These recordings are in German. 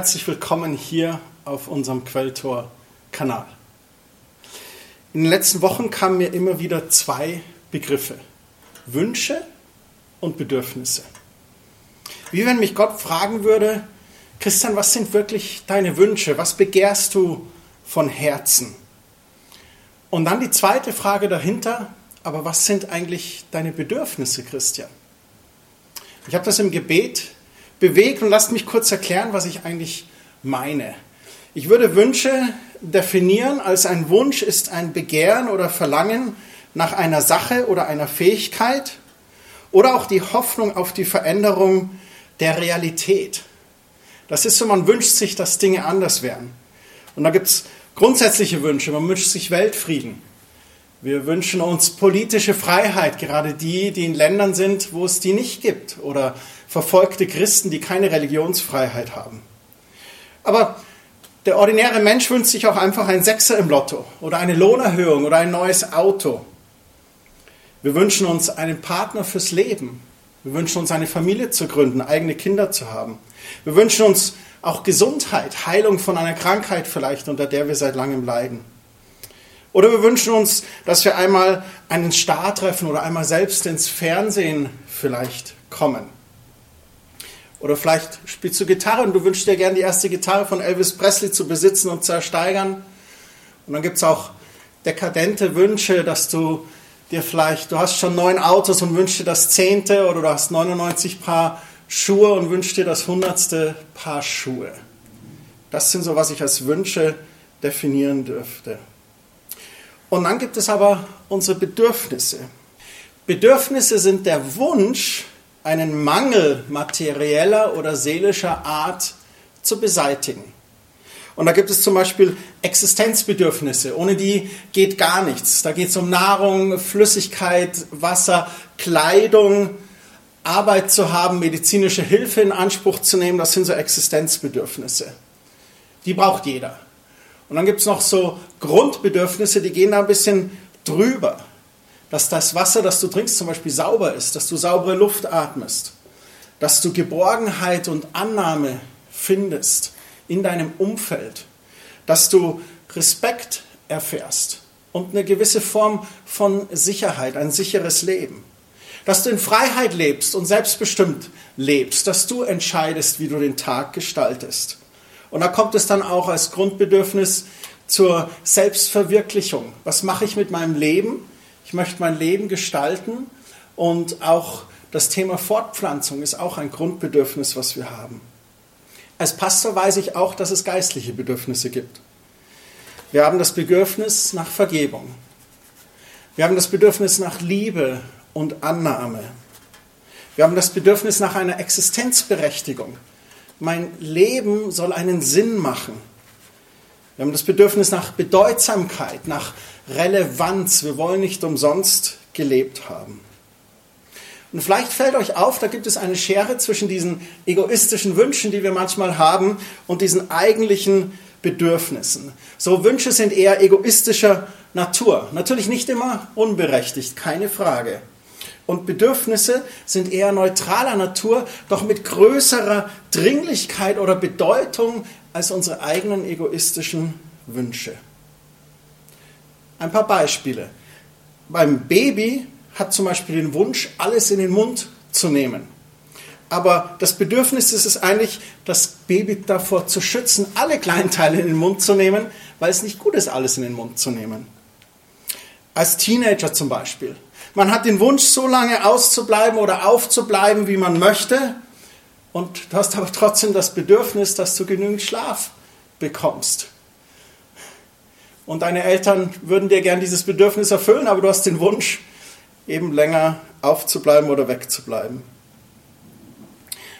Herzlich willkommen hier auf unserem Quelltor-Kanal. In den letzten Wochen kamen mir immer wieder zwei Begriffe: Wünsche und Bedürfnisse. Wie wenn mich Gott fragen würde: Christian, was sind wirklich deine Wünsche? Was begehrst du von Herzen? Und dann die zweite Frage dahinter: Aber was sind eigentlich deine Bedürfnisse, Christian? Ich habe das im Gebet bewegt und lasst mich kurz erklären, was ich eigentlich meine. Ich würde Wünsche definieren als ein Wunsch ist ein Begehren oder Verlangen nach einer Sache oder einer Fähigkeit oder auch die Hoffnung auf die Veränderung der Realität. Das ist so, man wünscht sich, dass Dinge anders werden. Und da gibt es grundsätzliche Wünsche. Man wünscht sich Weltfrieden. Wir wünschen uns politische Freiheit, gerade die, die in Ländern sind, wo es die nicht gibt. Oder verfolgte Christen, die keine Religionsfreiheit haben. Aber der ordinäre Mensch wünscht sich auch einfach einen Sechser im Lotto oder eine Lohnerhöhung oder ein neues Auto. Wir wünschen uns einen Partner fürs Leben. Wir wünschen uns eine Familie zu gründen, eigene Kinder zu haben. Wir wünschen uns auch Gesundheit, Heilung von einer Krankheit vielleicht, unter der wir seit langem leiden. Oder wir wünschen uns, dass wir einmal einen Star treffen oder einmal selbst ins Fernsehen vielleicht kommen. Oder vielleicht spielst du Gitarre und du wünschst dir gerne die erste Gitarre von Elvis Presley zu besitzen und zu ersteigern. Und dann gibt es auch dekadente Wünsche, dass du dir vielleicht, du hast schon neun Autos und wünschst dir das zehnte oder du hast 99 Paar Schuhe und wünschst dir das hundertste Paar Schuhe. Das sind so, was ich als Wünsche definieren dürfte. Und dann gibt es aber unsere Bedürfnisse. Bedürfnisse sind der Wunsch, einen Mangel materieller oder seelischer Art zu beseitigen. Und da gibt es zum Beispiel Existenzbedürfnisse. Ohne die geht gar nichts. Da geht es um Nahrung, Flüssigkeit, Wasser, Kleidung, Arbeit zu haben, medizinische Hilfe in Anspruch zu nehmen. Das sind so Existenzbedürfnisse. Die braucht jeder. Und dann gibt es noch so Grundbedürfnisse, die gehen da ein bisschen drüber dass das Wasser, das du trinkst, zum Beispiel sauber ist, dass du saubere Luft atmest, dass du Geborgenheit und Annahme findest in deinem Umfeld, dass du Respekt erfährst und eine gewisse Form von Sicherheit, ein sicheres Leben. Dass du in Freiheit lebst und selbstbestimmt lebst, dass du entscheidest, wie du den Tag gestaltest. Und da kommt es dann auch als Grundbedürfnis zur Selbstverwirklichung. Was mache ich mit meinem Leben? Ich möchte mein Leben gestalten und auch das Thema Fortpflanzung ist auch ein Grundbedürfnis, was wir haben. Als Pastor weiß ich auch, dass es geistliche Bedürfnisse gibt. Wir haben das Bedürfnis nach Vergebung. Wir haben das Bedürfnis nach Liebe und Annahme. Wir haben das Bedürfnis nach einer Existenzberechtigung. Mein Leben soll einen Sinn machen. Wir haben das Bedürfnis nach Bedeutsamkeit, nach Relevanz. Wir wollen nicht umsonst gelebt haben. Und vielleicht fällt euch auf, da gibt es eine Schere zwischen diesen egoistischen Wünschen, die wir manchmal haben, und diesen eigentlichen Bedürfnissen. So Wünsche sind eher egoistischer Natur. Natürlich nicht immer unberechtigt, keine Frage. Und Bedürfnisse sind eher neutraler Natur, doch mit größerer Dringlichkeit oder Bedeutung als unsere eigenen egoistischen Wünsche. Ein paar Beispiele. Beim Baby hat zum Beispiel den Wunsch, alles in den Mund zu nehmen. Aber das Bedürfnis ist es eigentlich, das Baby davor zu schützen, alle Kleinteile in den Mund zu nehmen, weil es nicht gut ist, alles in den Mund zu nehmen. Als Teenager zum Beispiel. Man hat den Wunsch, so lange auszubleiben oder aufzubleiben, wie man möchte, und du hast aber trotzdem das Bedürfnis, dass du genügend Schlaf bekommst. Und deine Eltern würden dir gern dieses Bedürfnis erfüllen, aber du hast den Wunsch, eben länger aufzubleiben oder wegzubleiben.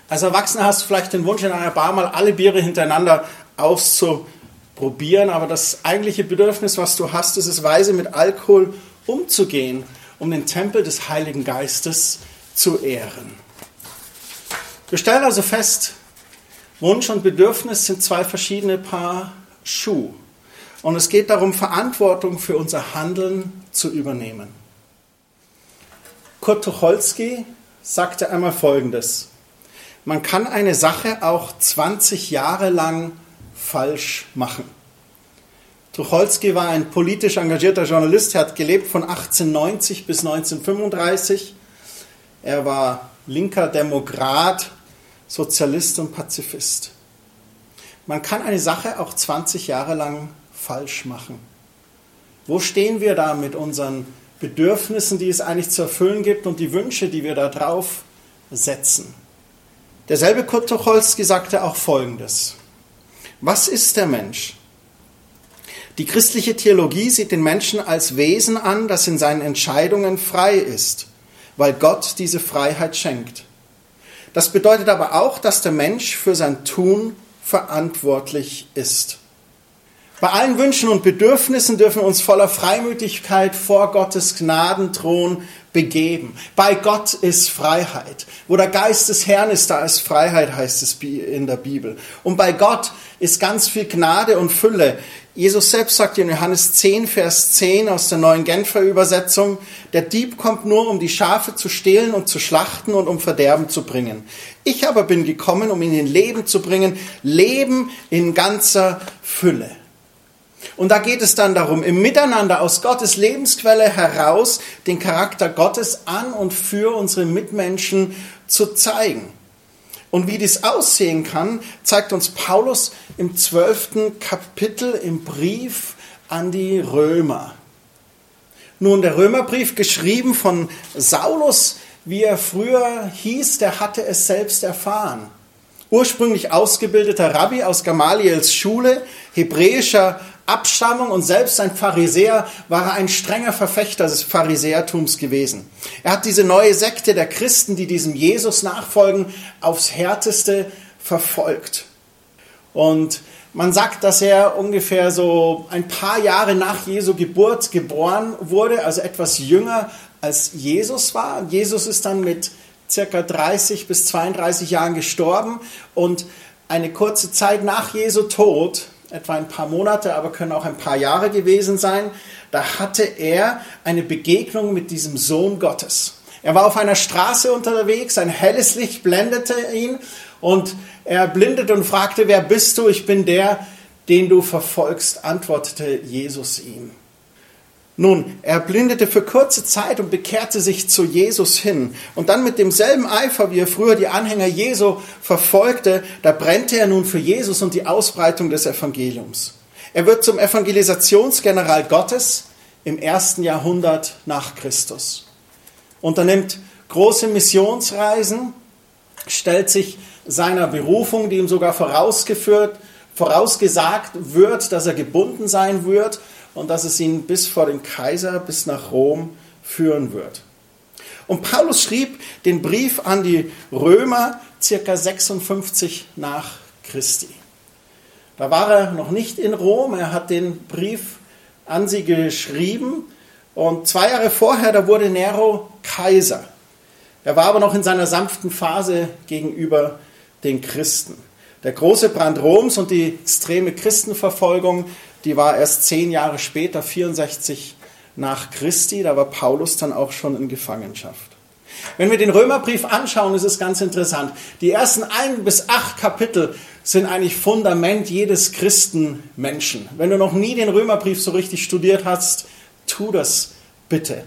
Als Erwachsener hast du vielleicht den Wunsch, in einer Bar mal alle Biere hintereinander auszuprobieren, aber das eigentliche Bedürfnis, was du hast, ist es, weise mit Alkohol umzugehen, um den Tempel des Heiligen Geistes zu ehren. Wir stellen also fest, Wunsch und Bedürfnis sind zwei verschiedene Paar Schuhe. Und es geht darum, Verantwortung für unser Handeln zu übernehmen. Kurt Tucholsky sagte einmal Folgendes. man kann eine Sache auch 20 Jahre lang falsch machen. Tucholsky war ein politisch engagierter Journalist, er hat gelebt von 1890 bis 1935. Er war linker Demokrat, Sozialist und Pazifist. Man kann eine Sache auch 20 Jahre lang falsch machen. Wo stehen wir da mit unseren Bedürfnissen, die es eigentlich zu erfüllen gibt und die Wünsche, die wir da drauf setzen? Derselbe Kurt Tucholsky sagte auch Folgendes. Was ist der Mensch? Die christliche Theologie sieht den Menschen als Wesen an, das in seinen Entscheidungen frei ist, weil Gott diese Freiheit schenkt. Das bedeutet aber auch, dass der Mensch für sein Tun verantwortlich ist. Bei allen Wünschen und Bedürfnissen dürfen wir uns voller Freimütigkeit vor Gottes Gnadenthron begeben. Bei Gott ist Freiheit. Wo der Geist des Herrn ist, da ist Freiheit, heißt es in der Bibel. Und bei Gott ist ganz viel Gnade und Fülle. Jesus selbst sagt in Johannes 10, Vers 10 aus der neuen Genfer Übersetzung, der Dieb kommt nur, um die Schafe zu stehlen und zu schlachten und um Verderben zu bringen. Ich aber bin gekommen, um ihnen Leben zu bringen, Leben in ganzer Fülle. Und da geht es dann darum, im Miteinander aus Gottes Lebensquelle heraus den Charakter Gottes an und für unsere Mitmenschen zu zeigen. Und wie dies aussehen kann, zeigt uns Paulus im zwölften Kapitel im Brief an die Römer. Nun, der Römerbrief, geschrieben von Saulus, wie er früher hieß, der hatte es selbst erfahren. Ursprünglich ausgebildeter Rabbi aus Gamaliels Schule, hebräischer Abstammung und selbst ein Pharisäer war er ein strenger Verfechter des Pharisäertums gewesen. Er hat diese neue Sekte der Christen, die diesem Jesus nachfolgen, aufs härteste verfolgt. Und man sagt, dass er ungefähr so ein paar Jahre nach Jesu Geburt geboren wurde, also etwas jünger als Jesus war. Jesus ist dann mit circa 30 bis 32 Jahren gestorben und eine kurze Zeit nach Jesu Tod etwa ein paar Monate, aber können auch ein paar Jahre gewesen sein, da hatte er eine Begegnung mit diesem Sohn Gottes. Er war auf einer Straße unterwegs, ein helles Licht blendete ihn und er blindete und fragte, wer bist du? Ich bin der, den du verfolgst, antwortete Jesus ihm. Nun, er blindete für kurze Zeit und bekehrte sich zu Jesus hin. Und dann mit demselben Eifer, wie er früher die Anhänger Jesu verfolgte, da brennte er nun für Jesus und die Ausbreitung des Evangeliums. Er wird zum Evangelisationsgeneral Gottes im ersten Jahrhundert nach Christus. Unternimmt große Missionsreisen, stellt sich seiner Berufung, die ihm sogar vorausgeführt, vorausgesagt wird, dass er gebunden sein wird, und dass es ihn bis vor den Kaiser, bis nach Rom führen wird. Und Paulus schrieb den Brief an die Römer circa 56 nach Christi. Da war er noch nicht in Rom, er hat den Brief an sie geschrieben und zwei Jahre vorher, da wurde Nero Kaiser. Er war aber noch in seiner sanften Phase gegenüber den Christen. Der große Brand Roms und die extreme Christenverfolgung, die war erst zehn Jahre später, 64 nach Christi, da war Paulus dann auch schon in Gefangenschaft. Wenn wir den Römerbrief anschauen, ist es ganz interessant. Die ersten ein bis acht Kapitel sind eigentlich Fundament jedes Christenmenschen. Wenn du noch nie den Römerbrief so richtig studiert hast, tu das bitte.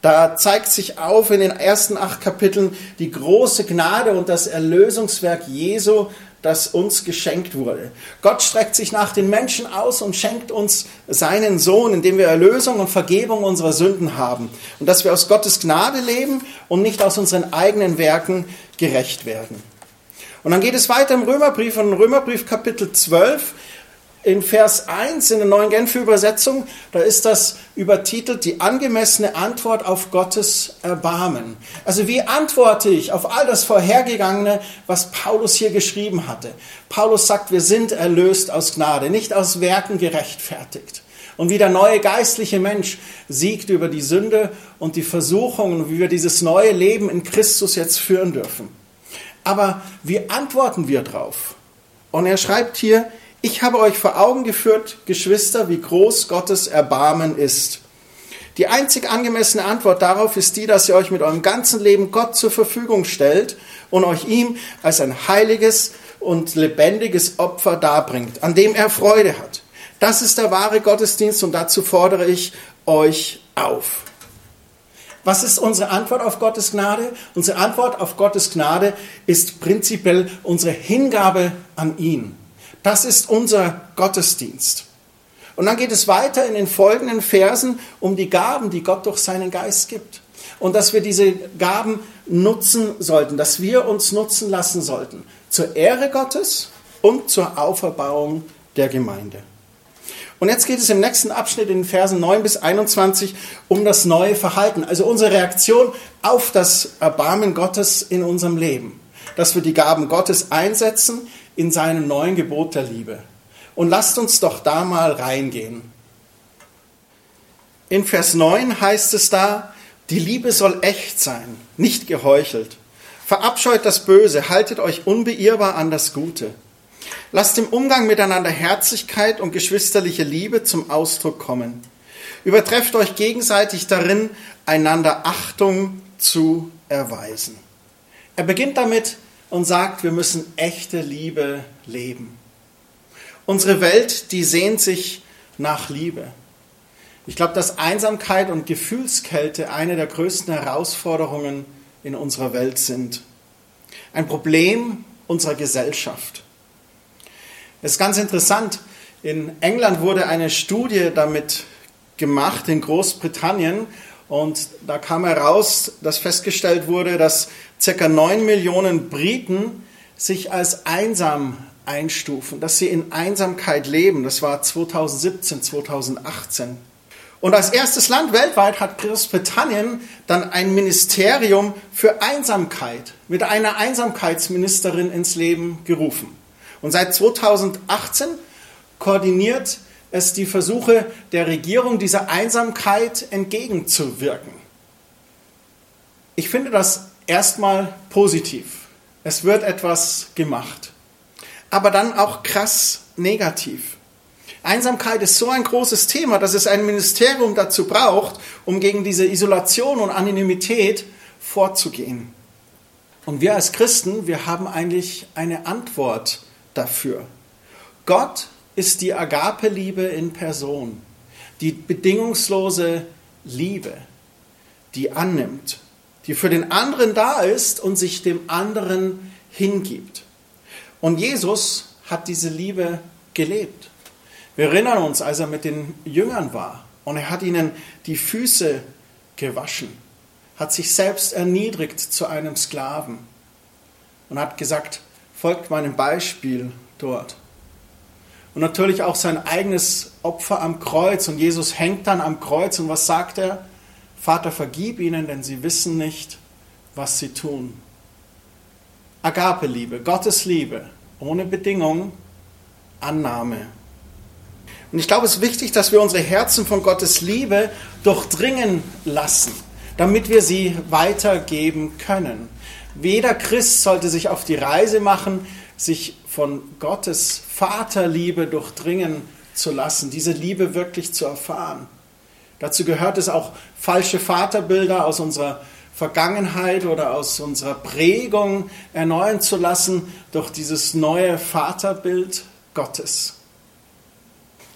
Da zeigt sich auf in den ersten acht Kapiteln die große Gnade und das Erlösungswerk Jesu, das uns geschenkt wurde. Gott streckt sich nach den Menschen aus und schenkt uns seinen Sohn, indem wir Erlösung und Vergebung unserer Sünden haben. Und dass wir aus Gottes Gnade leben und nicht aus unseren eigenen Werken gerecht werden. Und dann geht es weiter im Römerbrief, und im Römerbrief Kapitel 12 in Vers 1 in der neuen Genfer Übersetzung, da ist das übertitelt die angemessene Antwort auf Gottes Erbarmen. Also wie antworte ich auf all das Vorhergegangene, was Paulus hier geschrieben hatte? Paulus sagt, wir sind erlöst aus Gnade, nicht aus Werken gerechtfertigt. Und wie der neue geistliche Mensch siegt über die Sünde und die Versuchungen, wie wir dieses neue Leben in Christus jetzt führen dürfen. Aber wie antworten wir drauf? Und er schreibt hier, ich habe euch vor Augen geführt, Geschwister, wie groß Gottes Erbarmen ist. Die einzig angemessene Antwort darauf ist die, dass ihr euch mit eurem ganzen Leben Gott zur Verfügung stellt und euch ihm als ein heiliges und lebendiges Opfer darbringt, an dem er Freude hat. Das ist der wahre Gottesdienst und dazu fordere ich euch auf. Was ist unsere Antwort auf Gottes Gnade? Unsere Antwort auf Gottes Gnade ist prinzipiell unsere Hingabe an ihn. Das ist unser Gottesdienst. Und dann geht es weiter in den folgenden Versen um die Gaben, die Gott durch seinen Geist gibt. Und dass wir diese Gaben nutzen sollten, dass wir uns nutzen lassen sollten. Zur Ehre Gottes und zur Auferbauung der Gemeinde. Und jetzt geht es im nächsten Abschnitt in den Versen 9 bis 21 um das neue Verhalten, also unsere Reaktion auf das Erbarmen Gottes in unserem Leben. Dass wir die Gaben Gottes einsetzen in seinem neuen Gebot der Liebe. Und lasst uns doch da mal reingehen. In Vers 9 heißt es da, die Liebe soll echt sein, nicht geheuchelt. Verabscheut das Böse, haltet euch unbeirrbar an das Gute. Lasst im Umgang miteinander Herzlichkeit und geschwisterliche Liebe zum Ausdruck kommen. Übertrefft euch gegenseitig darin, einander Achtung zu erweisen. Er beginnt damit und sagt, wir müssen echte Liebe leben. Unsere Welt, die sehnt sich nach Liebe. Ich glaube, dass Einsamkeit und Gefühlskälte eine der größten Herausforderungen in unserer Welt sind. Ein Problem unserer Gesellschaft. Es ist ganz interessant. In England wurde eine Studie damit gemacht, in Großbritannien. Und da kam heraus, dass festgestellt wurde, dass ca. 9 Millionen Briten sich als einsam einstufen, dass sie in Einsamkeit leben. Das war 2017, 2018. Und als erstes Land weltweit hat Großbritannien dann ein Ministerium für Einsamkeit mit einer Einsamkeitsministerin ins Leben gerufen. Und seit 2018 koordiniert es die Versuche der Regierung, dieser Einsamkeit entgegenzuwirken. Ich finde das erstmal positiv. Es wird etwas gemacht. Aber dann auch krass negativ. Einsamkeit ist so ein großes Thema, dass es ein Ministerium dazu braucht, um gegen diese Isolation und Anonymität vorzugehen. Und wir als Christen, wir haben eigentlich eine Antwort dafür. Gott ist die Agape-Liebe in Person, die bedingungslose Liebe, die annimmt, die für den anderen da ist und sich dem anderen hingibt. Und Jesus hat diese Liebe gelebt. Wir erinnern uns, als er mit den Jüngern war und er hat ihnen die Füße gewaschen, hat sich selbst erniedrigt zu einem Sklaven und hat gesagt, folgt meinem Beispiel dort. Und natürlich auch sein eigenes Opfer am Kreuz. Und Jesus hängt dann am Kreuz. Und was sagt er? Vater, vergib ihnen, denn sie wissen nicht, was sie tun. Agape-Liebe, Gottes Liebe, ohne Bedingung, Annahme. Und ich glaube, es ist wichtig, dass wir unsere Herzen von Gottes Liebe durchdringen lassen, damit wir sie weitergeben können. Jeder Christ sollte sich auf die Reise machen, sich von Gottes Vaterliebe durchdringen zu lassen, diese Liebe wirklich zu erfahren. Dazu gehört es auch, falsche Vaterbilder aus unserer Vergangenheit oder aus unserer Prägung erneuern zu lassen durch dieses neue Vaterbild Gottes.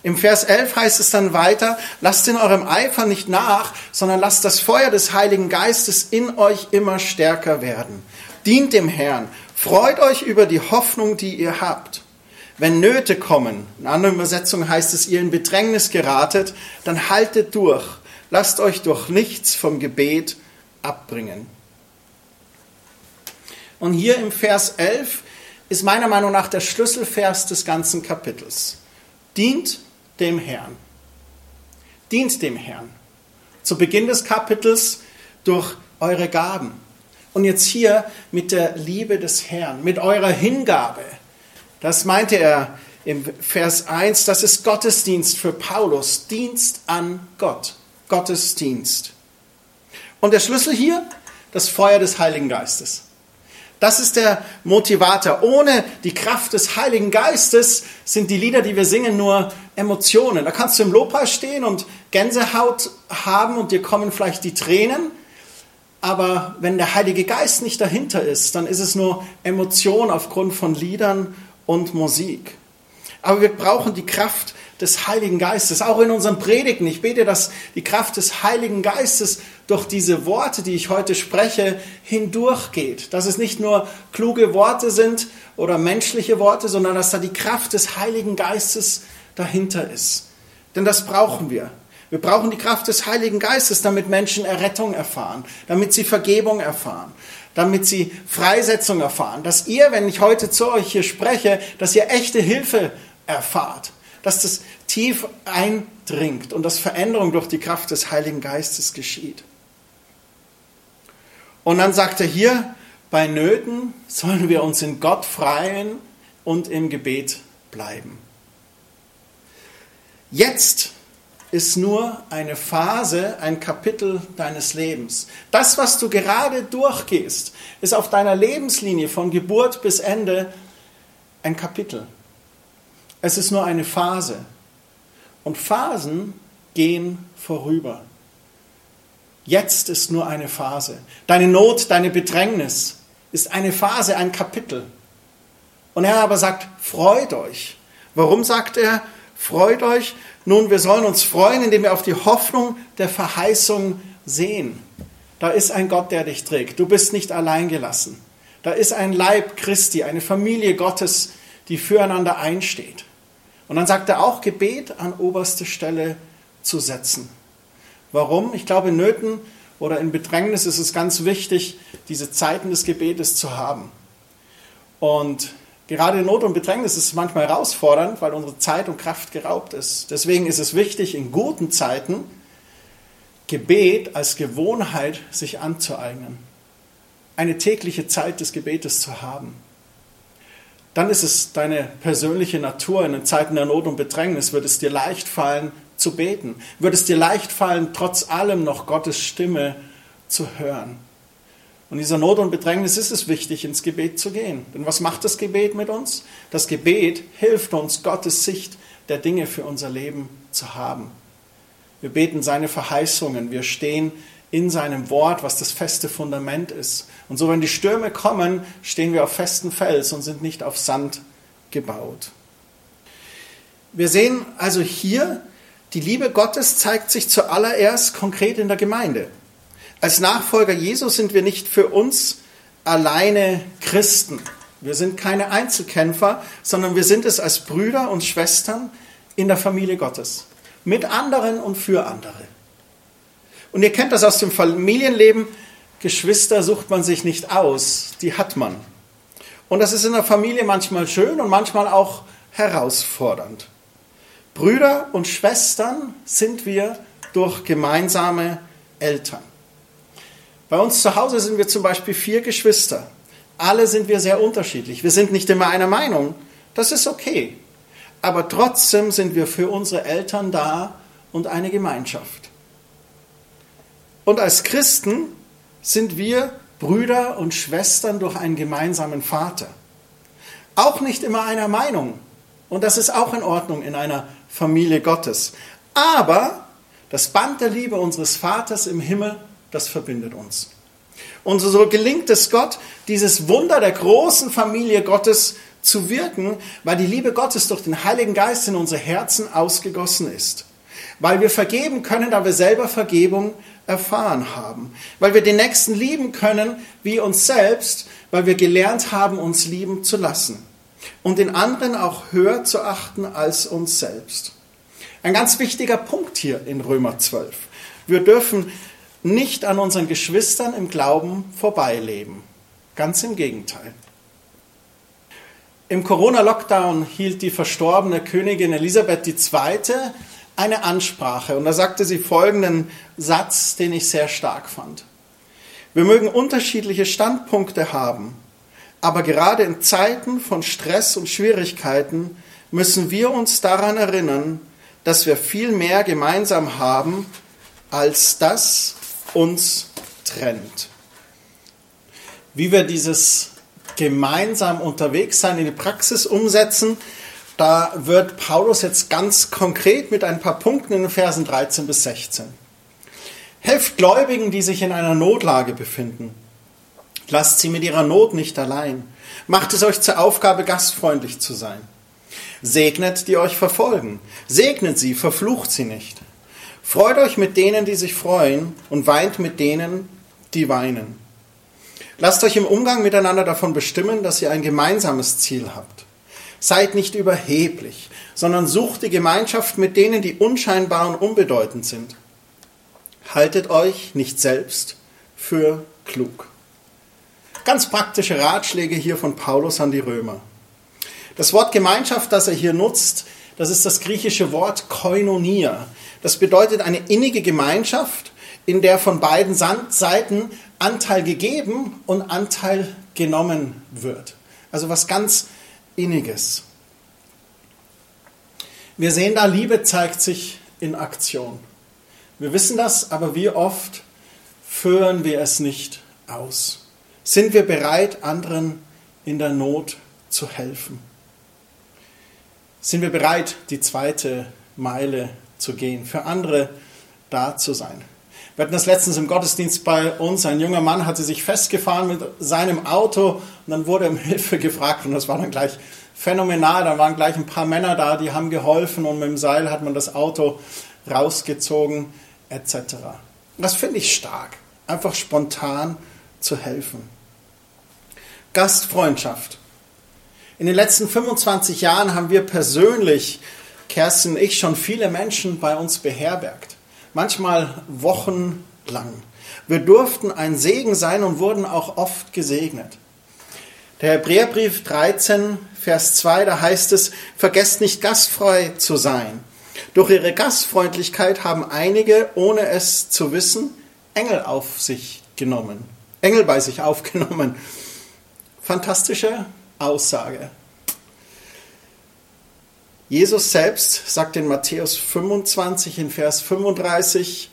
Im Vers 11 heißt es dann weiter, lasst in eurem Eifer nicht nach, sondern lasst das Feuer des Heiligen Geistes in euch immer stärker werden. Dient dem Herrn, freut euch über die Hoffnung, die ihr habt. Wenn Nöte kommen, in anderen Übersetzungen heißt es, ihr in Bedrängnis geratet, dann haltet durch, lasst euch durch nichts vom Gebet abbringen. Und hier im Vers 11 ist meiner Meinung nach der Schlüsselvers des ganzen Kapitels. Dient dem Herrn. Dient dem Herrn. Zu Beginn des Kapitels durch eure Gaben. Und jetzt hier mit der Liebe des Herrn, mit eurer Hingabe. Das meinte er im Vers 1, das ist Gottesdienst für Paulus, Dienst an Gott, Gottesdienst. Und der Schlüssel hier, das Feuer des Heiligen Geistes. Das ist der Motivator. Ohne die Kraft des Heiligen Geistes sind die Lieder, die wir singen, nur Emotionen. Da kannst du im Lobpreis stehen und Gänsehaut haben und dir kommen vielleicht die Tränen, aber wenn der Heilige Geist nicht dahinter ist, dann ist es nur Emotion aufgrund von Liedern und Musik. Aber wir brauchen die Kraft des Heiligen Geistes, auch in unseren Predigten. Ich bete, dass die Kraft des Heiligen Geistes durch diese Worte, die ich heute spreche, hindurchgeht. Dass es nicht nur kluge Worte sind oder menschliche Worte, sondern dass da die Kraft des Heiligen Geistes dahinter ist. Denn das brauchen wir. Wir brauchen die Kraft des Heiligen Geistes, damit Menschen Errettung erfahren, damit sie Vergebung erfahren, damit sie Freisetzung erfahren. Dass ihr, wenn ich heute zu euch hier spreche, dass ihr echte Hilfe erfahrt, dass das tief eindringt und dass Veränderung durch die Kraft des Heiligen Geistes geschieht. Und dann sagt er hier, bei Nöten sollen wir uns in Gott freien und im Gebet bleiben. Jetzt ist nur eine Phase, ein Kapitel deines Lebens. Das, was du gerade durchgehst, ist auf deiner Lebenslinie von Geburt bis Ende ein Kapitel. Es ist nur eine Phase. Und Phasen gehen vorüber. Jetzt ist nur eine Phase. Deine Not, deine Bedrängnis ist eine Phase, ein Kapitel. Und er aber sagt, freut euch. Warum sagt er, freut euch? Nun, wir sollen uns freuen, indem wir auf die Hoffnung der Verheißung sehen. Da ist ein Gott, der dich trägt. Du bist nicht allein gelassen. Da ist ein Leib Christi, eine Familie Gottes, die füreinander einsteht. Und dann sagt er auch, Gebet an oberste Stelle zu setzen. Warum? Ich glaube, in Nöten oder in Bedrängnis ist es ganz wichtig, diese Zeiten des Gebetes zu haben. Und gerade in Not und Bedrängnis ist es manchmal herausfordernd, weil unsere Zeit und Kraft geraubt ist. Deswegen ist es wichtig, in guten Zeiten Gebet als Gewohnheit sich anzueignen. Eine tägliche Zeit des Gebetes zu haben dann ist es deine persönliche Natur. In den Zeiten der Not und Bedrängnis wird es dir leicht fallen zu beten. Wird es dir leicht fallen, trotz allem noch Gottes Stimme zu hören. Und dieser Not und Bedrängnis ist es wichtig, ins Gebet zu gehen. Denn was macht das Gebet mit uns? Das Gebet hilft uns, Gottes Sicht der Dinge für unser Leben zu haben. Wir beten seine Verheißungen. Wir stehen in seinem Wort, was das feste Fundament ist. Und so, wenn die Stürme kommen, stehen wir auf festen Fels und sind nicht auf Sand gebaut. Wir sehen also hier, die Liebe Gottes zeigt sich zuallererst konkret in der Gemeinde. Als Nachfolger Jesus sind wir nicht für uns alleine Christen. Wir sind keine Einzelkämpfer, sondern wir sind es als Brüder und Schwestern in der Familie Gottes. Mit anderen und für andere. Und ihr kennt das aus dem Familienleben. Geschwister sucht man sich nicht aus, die hat man. Und das ist in der Familie manchmal schön und manchmal auch herausfordernd. Brüder und Schwestern sind wir durch gemeinsame Eltern. Bei uns zu Hause sind wir zum Beispiel vier Geschwister. Alle sind wir sehr unterschiedlich. Wir sind nicht immer einer Meinung. Das ist okay. Aber trotzdem sind wir für unsere Eltern da und eine Gemeinschaft. Und als Christen sind wir Brüder und Schwestern durch einen gemeinsamen Vater. Auch nicht immer einer Meinung. Und das ist auch in Ordnung in einer Familie Gottes. Aber das Band der Liebe unseres Vaters im Himmel, das verbindet uns. Und so gelingt es Gott, dieses Wunder der großen Familie Gottes zu wirken, weil die Liebe Gottes durch den Heiligen Geist in unsere Herzen ausgegossen ist. Weil wir vergeben können, da wir selber Vergebung erfahren haben, weil wir den Nächsten lieben können wie uns selbst, weil wir gelernt haben, uns lieben zu lassen und den anderen auch höher zu achten als uns selbst. Ein ganz wichtiger Punkt hier in Römer 12. Wir dürfen nicht an unseren Geschwistern im Glauben vorbeileben. Ganz im Gegenteil. Im Corona-Lockdown hielt die verstorbene Königin Elisabeth II eine Ansprache und da sagte sie folgenden Satz, den ich sehr stark fand. Wir mögen unterschiedliche Standpunkte haben, aber gerade in Zeiten von Stress und Schwierigkeiten müssen wir uns daran erinnern, dass wir viel mehr gemeinsam haben, als das uns trennt. Wie wir dieses gemeinsam unterwegs sein in die Praxis umsetzen, da wird Paulus jetzt ganz konkret mit ein paar Punkten in den Versen 13 bis 16. Helft Gläubigen, die sich in einer Notlage befinden. Lasst sie mit ihrer Not nicht allein. Macht es euch zur Aufgabe, gastfreundlich zu sein. Segnet, die euch verfolgen. Segnet sie, verflucht sie nicht. Freut euch mit denen, die sich freuen, und weint mit denen, die weinen. Lasst euch im Umgang miteinander davon bestimmen, dass ihr ein gemeinsames Ziel habt. Seid nicht überheblich, sondern sucht die Gemeinschaft mit denen, die unscheinbar und unbedeutend sind. Haltet euch nicht selbst für klug. Ganz praktische Ratschläge hier von Paulus an die Römer. Das Wort Gemeinschaft, das er hier nutzt, das ist das griechische Wort Koinonia. Das bedeutet eine innige Gemeinschaft, in der von beiden Seiten Anteil gegeben und Anteil genommen wird. Also was ganz Inniges. Wir sehen da, Liebe zeigt sich in Aktion. Wir wissen das, aber wie oft führen wir es nicht aus? Sind wir bereit, anderen in der Not zu helfen? Sind wir bereit, die zweite Meile zu gehen, für andere da zu sein? Wir hatten das letztens im Gottesdienst bei uns. Ein junger Mann hatte sich festgefahren mit seinem Auto und dann wurde um Hilfe gefragt und das war dann gleich phänomenal. Da waren gleich ein paar Männer da, die haben geholfen und mit dem Seil hat man das Auto rausgezogen etc. Das finde ich stark, einfach spontan zu helfen. Gastfreundschaft. In den letzten 25 Jahren haben wir persönlich, Kerstin und ich, schon viele Menschen bei uns beherbergt manchmal wochenlang. Wir durften ein Segen sein und wurden auch oft gesegnet. Der Hebräerbrief 13, Vers 2, da heißt es, vergesst nicht gastfrei zu sein. Durch ihre Gastfreundlichkeit haben einige, ohne es zu wissen, Engel auf sich genommen. Engel bei sich aufgenommen. Fantastische Aussage. Jesus selbst sagt in Matthäus 25 in Vers 35,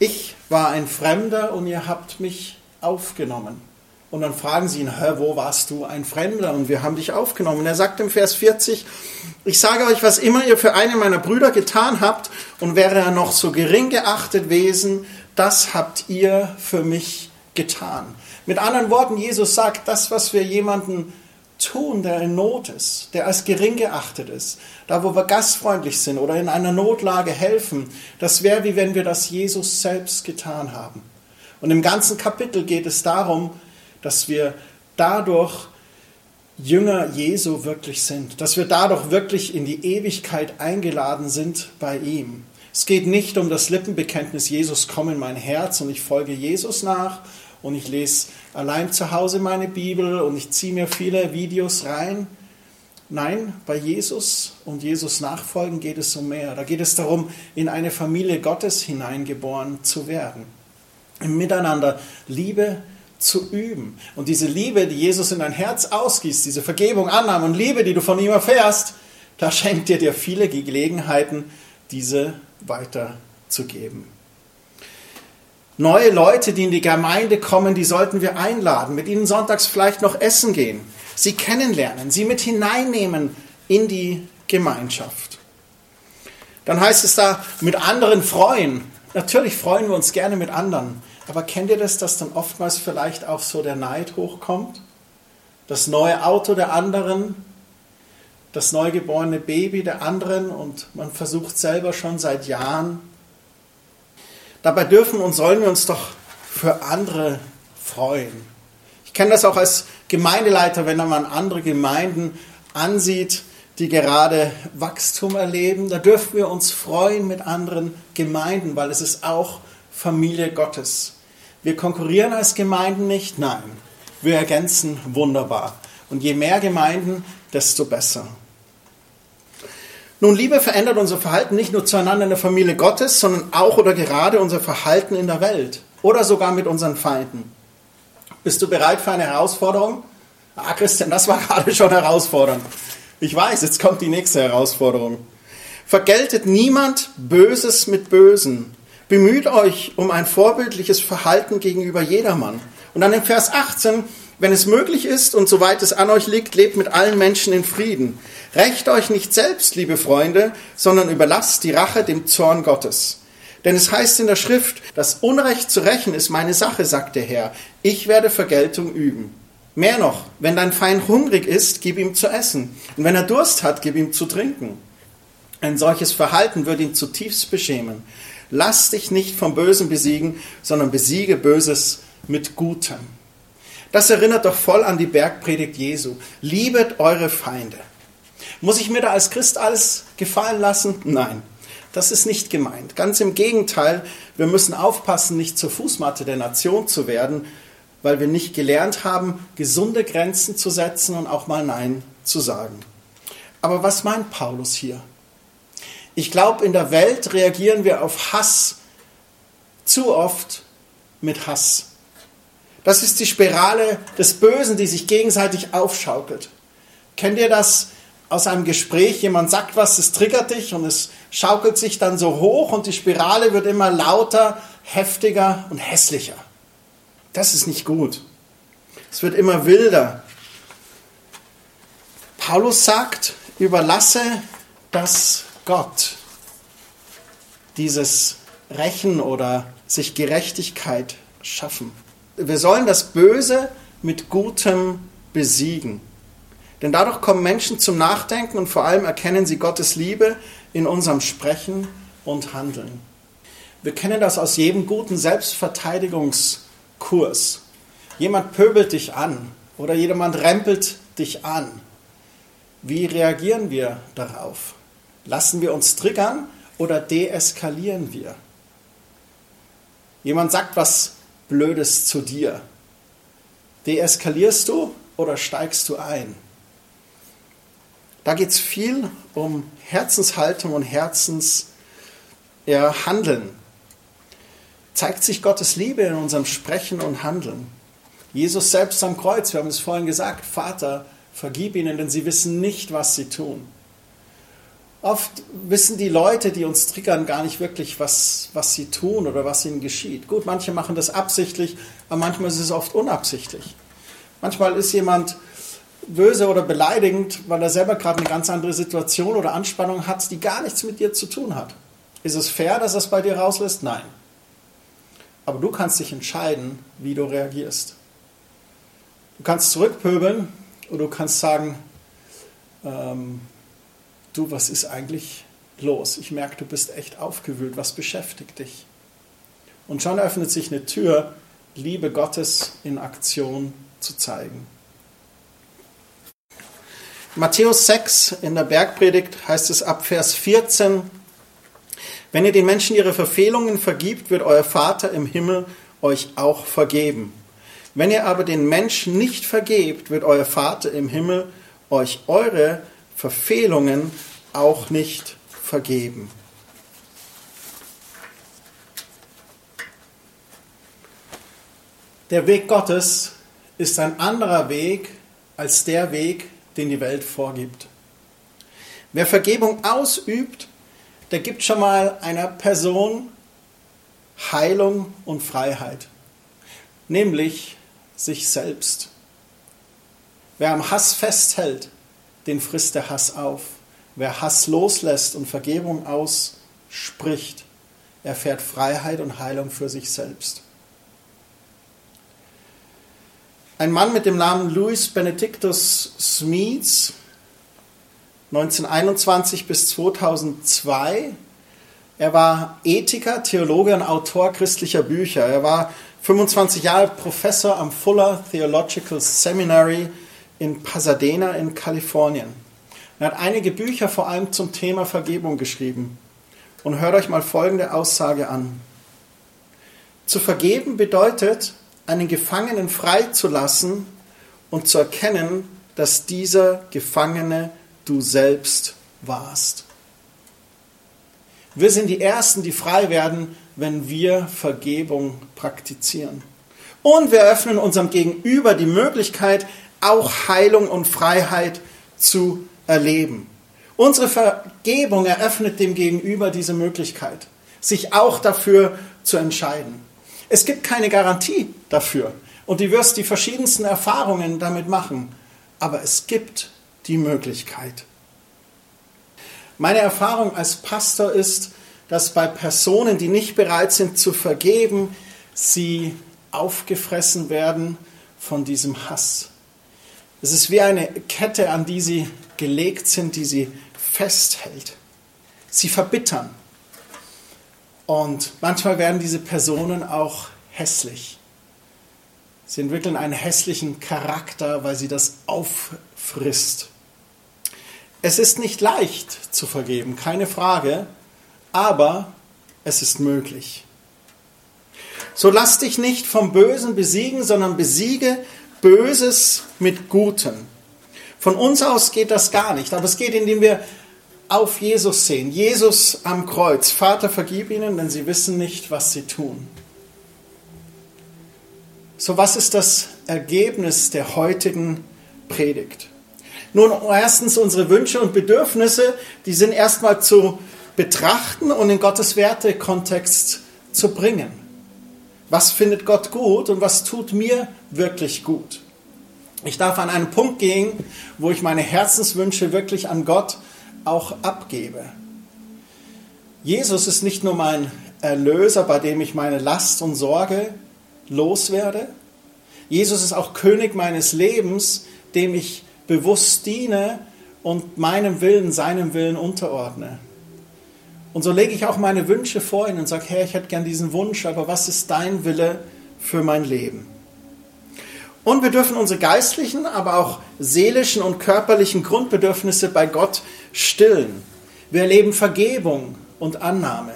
ich war ein Fremder und ihr habt mich aufgenommen. Und dann fragen sie ihn, Hä, wo warst du ein Fremder und wir haben dich aufgenommen. Und er sagt im Vers 40, ich sage euch, was immer ihr für einen meiner Brüder getan habt und wäre er noch so gering geachtet gewesen, das habt ihr für mich getan. Mit anderen Worten, Jesus sagt, das, was wir jemanden tun, der in Not ist, der als gering geachtet ist, da wo wir gastfreundlich sind oder in einer Notlage helfen, das wäre wie wenn wir das Jesus selbst getan haben. Und im ganzen Kapitel geht es darum, dass wir dadurch Jünger Jesu wirklich sind, dass wir dadurch wirklich in die Ewigkeit eingeladen sind bei ihm. Es geht nicht um das Lippenbekenntnis, Jesus komm in mein Herz und ich folge Jesus nach und ich lese allein zu Hause meine Bibel und ich ziehe mir viele Videos rein. Nein, bei Jesus und Jesus nachfolgen geht es um mehr. Da geht es darum, in eine Familie Gottes hineingeboren zu werden. Im Miteinander Liebe zu üben. Und diese Liebe, die Jesus in dein Herz ausgießt, diese Vergebung, Annahme und Liebe, die du von ihm erfährst, da schenkt er dir viele Gelegenheiten, diese weiterzugeben. Neue Leute, die in die Gemeinde kommen, die sollten wir einladen, mit ihnen sonntags vielleicht noch essen gehen, sie kennenlernen, sie mit hineinnehmen in die Gemeinschaft. Dann heißt es da, mit anderen freuen. Natürlich freuen wir uns gerne mit anderen. Aber kennt ihr das, dass dann oftmals vielleicht auch so der Neid hochkommt? Das neue Auto der anderen, das neugeborene Baby der anderen und man versucht selber schon seit Jahren Dabei dürfen und sollen wir uns doch für andere freuen. Ich kenne das auch als Gemeindeleiter, wenn man andere Gemeinden ansieht, die gerade Wachstum erleben. Da dürfen wir uns freuen mit anderen Gemeinden, weil es ist auch Familie Gottes. Wir konkurrieren als Gemeinden nicht, nein. Wir ergänzen wunderbar. Und je mehr Gemeinden, desto besser. Nun, Liebe verändert unser Verhalten nicht nur zueinander in der Familie Gottes, sondern auch oder gerade unser Verhalten in der Welt oder sogar mit unseren Feinden. Bist du bereit für eine Herausforderung? Ah, Christian, das war gerade schon herausfordernd. Ich weiß, jetzt kommt die nächste Herausforderung. Vergeltet niemand Böses mit Bösen. Bemüht euch um ein vorbildliches Verhalten gegenüber jedermann. Und dann im Vers 18, Wenn es möglich ist und soweit es an euch liegt, lebt mit allen Menschen in Frieden. Rächt euch nicht selbst, liebe Freunde, sondern überlasst die Rache dem Zorn Gottes. Denn es heißt in der Schrift, das Unrecht zu rächen ist meine Sache, sagt der Herr. Ich werde Vergeltung üben. Mehr noch, wenn dein Feind hungrig ist, gib ihm zu essen. Und wenn er Durst hat, gib ihm zu trinken. Ein solches Verhalten wird ihn zutiefst beschämen. Lass dich nicht vom Bösen besiegen, sondern besiege Böses mit Gutem. Das erinnert doch voll an die Bergpredigt Jesu. Liebet eure Feinde. Muss ich mir da als Christ alles gefallen lassen? Nein, das ist nicht gemeint. Ganz im Gegenteil, wir müssen aufpassen, nicht zur Fußmatte der Nation zu werden, weil wir nicht gelernt haben, gesunde Grenzen zu setzen und auch mal Nein zu sagen. Aber was meint Paulus hier? Ich glaube, in der Welt reagieren wir auf Hass zu oft mit Hass. Das ist die Spirale des Bösen, die sich gegenseitig aufschaukelt. Kennt ihr das aus einem Gespräch? Jemand sagt was, es triggert dich und es schaukelt sich dann so hoch und die Spirale wird immer lauter, heftiger und hässlicher. Das ist nicht gut. Es wird immer wilder. Paulus sagt, überlasse das Gott, dieses Rächen oder sich Gerechtigkeit schaffen. Wir sollen das Böse mit Gutem besiegen. Denn dadurch kommen Menschen zum Nachdenken und vor allem erkennen sie Gottes Liebe in unserem Sprechen und Handeln. Wir kennen das aus jedem guten Selbstverteidigungskurs. Jemand pöbelt dich an oder jemand rempelt dich an. Wie reagieren wir darauf? Lassen wir uns triggern oder deeskalieren wir? Jemand sagt was Blödes zu dir. Deeskalierst du oder steigst du ein? Da geht es viel um Herzenshaltung und Herzenshandeln. Zeigt sich Gottes Liebe in unserem Sprechen und Handeln. Jesus selbst am Kreuz, wir haben es vorhin gesagt, Vater, vergib ihnen, denn sie wissen nicht, was sie tun. Oft wissen die Leute, die uns triggern, gar nicht wirklich, was, was sie tun oder was ihnen geschieht. Gut, manche machen das absichtlich, aber manchmal ist es oft unabsichtlich. Manchmal ist jemand böse oder beleidigend, weil er selber gerade eine ganz andere Situation oder Anspannung hat, die gar nichts mit dir zu tun hat. Ist es fair, dass er es bei dir rauslässt? Nein. Aber du kannst dich entscheiden, wie du reagierst. Du kannst zurückpöbeln oder du kannst sagen, ähm, du, was ist eigentlich los? Ich merke, du bist echt aufgewühlt. Was beschäftigt dich? Und schon öffnet sich eine Tür, Liebe Gottes in Aktion zu zeigen. Matthäus 6 in der Bergpredigt heißt es ab Vers 14, wenn ihr den Menschen ihre Verfehlungen vergibt, wird euer Vater im Himmel euch auch vergeben. Wenn ihr aber den Menschen nicht vergebt, wird euer Vater im Himmel euch eure Verfehlungen auch nicht vergeben. Der Weg Gottes ist ein anderer Weg als der Weg, den die Welt vorgibt. Wer Vergebung ausübt, der gibt schon mal einer Person Heilung und Freiheit, nämlich sich selbst. Wer am Hass festhält, den frisst der Hass auf. Wer Hass loslässt und Vergebung ausspricht, erfährt Freiheit und Heilung für sich selbst. Ein Mann mit dem Namen Louis Benedictus Smeets, 1921 bis 2002. Er war Ethiker, Theologe und Autor christlicher Bücher. Er war 25 Jahre Professor am Fuller Theological Seminary in Pasadena in Kalifornien. Er hat einige Bücher vor allem zum Thema Vergebung geschrieben. Und hört euch mal folgende Aussage an. Zu vergeben bedeutet, einen Gefangenen freizulassen und zu erkennen, dass dieser Gefangene du selbst warst. Wir sind die Ersten, die frei werden, wenn wir Vergebung praktizieren. Und wir öffnen unserem Gegenüber die Möglichkeit, auch Heilung und Freiheit zu erleben. Unsere Vergebung eröffnet dem Gegenüber diese Möglichkeit, sich auch dafür zu entscheiden. Es gibt keine Garantie dafür, Und du wirst die verschiedensten Erfahrungen damit machen. Aber es gibt die Möglichkeit. Meine Erfahrung als Pastor ist, dass bei Personen, die nicht bereit sind zu vergeben, sie aufgefressen werden von diesem Hass. Es ist wie eine Kette, an die sie gelegt sind, die sie festhält. Sie verbittern. Und manchmal werden diese Personen auch hässlich. Sie entwickeln einen hässlichen Charakter, weil sie das auffrisst. Es ist nicht leicht zu vergeben, keine Frage, aber es ist möglich. So lass dich nicht vom Bösen besiegen, sondern besiege Böses mit Gutem. Von uns aus geht das gar nicht, aber es geht, indem wir auf Jesus sehen. Jesus am Kreuz. Vater, vergib ihnen, denn sie wissen nicht, was sie tun. So, was ist das Ergebnis der heutigen Predigt? Nun, erstens unsere Wünsche und Bedürfnisse, die sind erstmal zu betrachten und in Gottes Wertekontext zu bringen. Was findet Gott gut und was tut mir wirklich gut? Ich darf an einen Punkt gehen, wo ich meine Herzenswünsche wirklich an Gott auch abgebe. Jesus ist nicht nur mein Erlöser, bei dem ich meine Last und Sorge loswerde. Jesus ist auch König meines Lebens, dem ich bewusst diene und meinem Willen, seinem Willen unterordne. Und so lege ich auch meine Wünsche vor ihn und sage, Herr, ich hätte gern diesen Wunsch, aber was ist dein Wille für mein Leben? Und wir dürfen unsere geistlichen, aber auch seelischen und körperlichen Grundbedürfnisse bei Gott stillen. Wir erleben Vergebung und Annahme.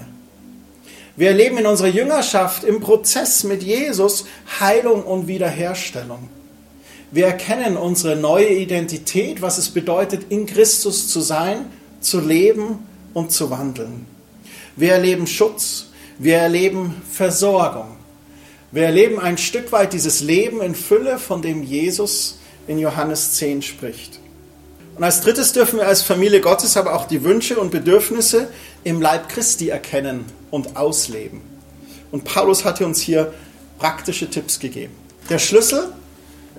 Wir erleben in unserer Jüngerschaft im Prozess mit Jesus Heilung und Wiederherstellung. Wir erkennen unsere neue Identität, was es bedeutet, in Christus zu sein, zu leben und zu wandeln. Wir erleben Schutz, wir erleben Versorgung. Wir erleben ein Stück weit dieses Leben in Fülle, von dem Jesus in Johannes 10 spricht. Und als drittes dürfen wir als Familie Gottes aber auch die Wünsche und Bedürfnisse im Leib Christi erkennen und ausleben. Und Paulus hatte uns hier praktische Tipps gegeben. Der Schlüssel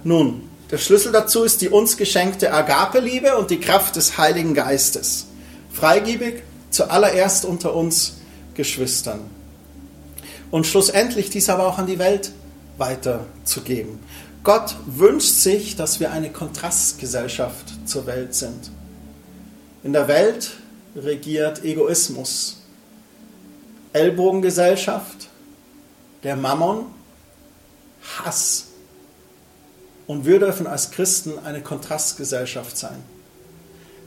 nun, der Schlüssel dazu ist die uns geschenkte Agape-Liebe und die Kraft des Heiligen Geistes. Freigebig zuallererst unter uns Geschwistern. Und schlussendlich dies aber auch an die Welt weiterzugeben. Gott wünscht sich, dass wir eine Kontrastgesellschaft zur Welt sind. In der Welt regiert Egoismus, Ellbogengesellschaft, der Mammon, Hass, und wir dürfen als Christen eine Kontrastgesellschaft sein.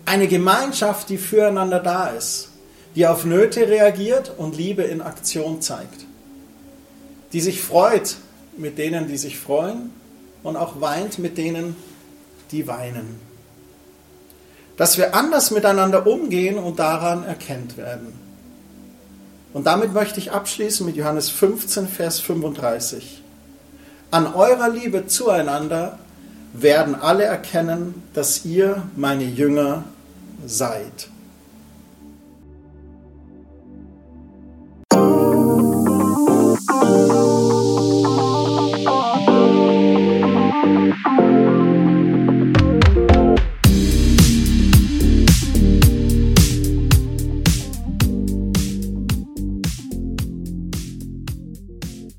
Eine Gemeinschaft, die füreinander da ist, die auf Nöte reagiert und Liebe in Aktion zeigt. Die sich freut mit denen, die sich freuen und auch weint mit denen, die weinen. Dass wir anders miteinander umgehen und daran erkennt werden. Und damit möchte ich abschließen mit Johannes 15, Vers 35. An eurer Liebe zueinander werden alle erkennen, dass ihr meine Jünger seid.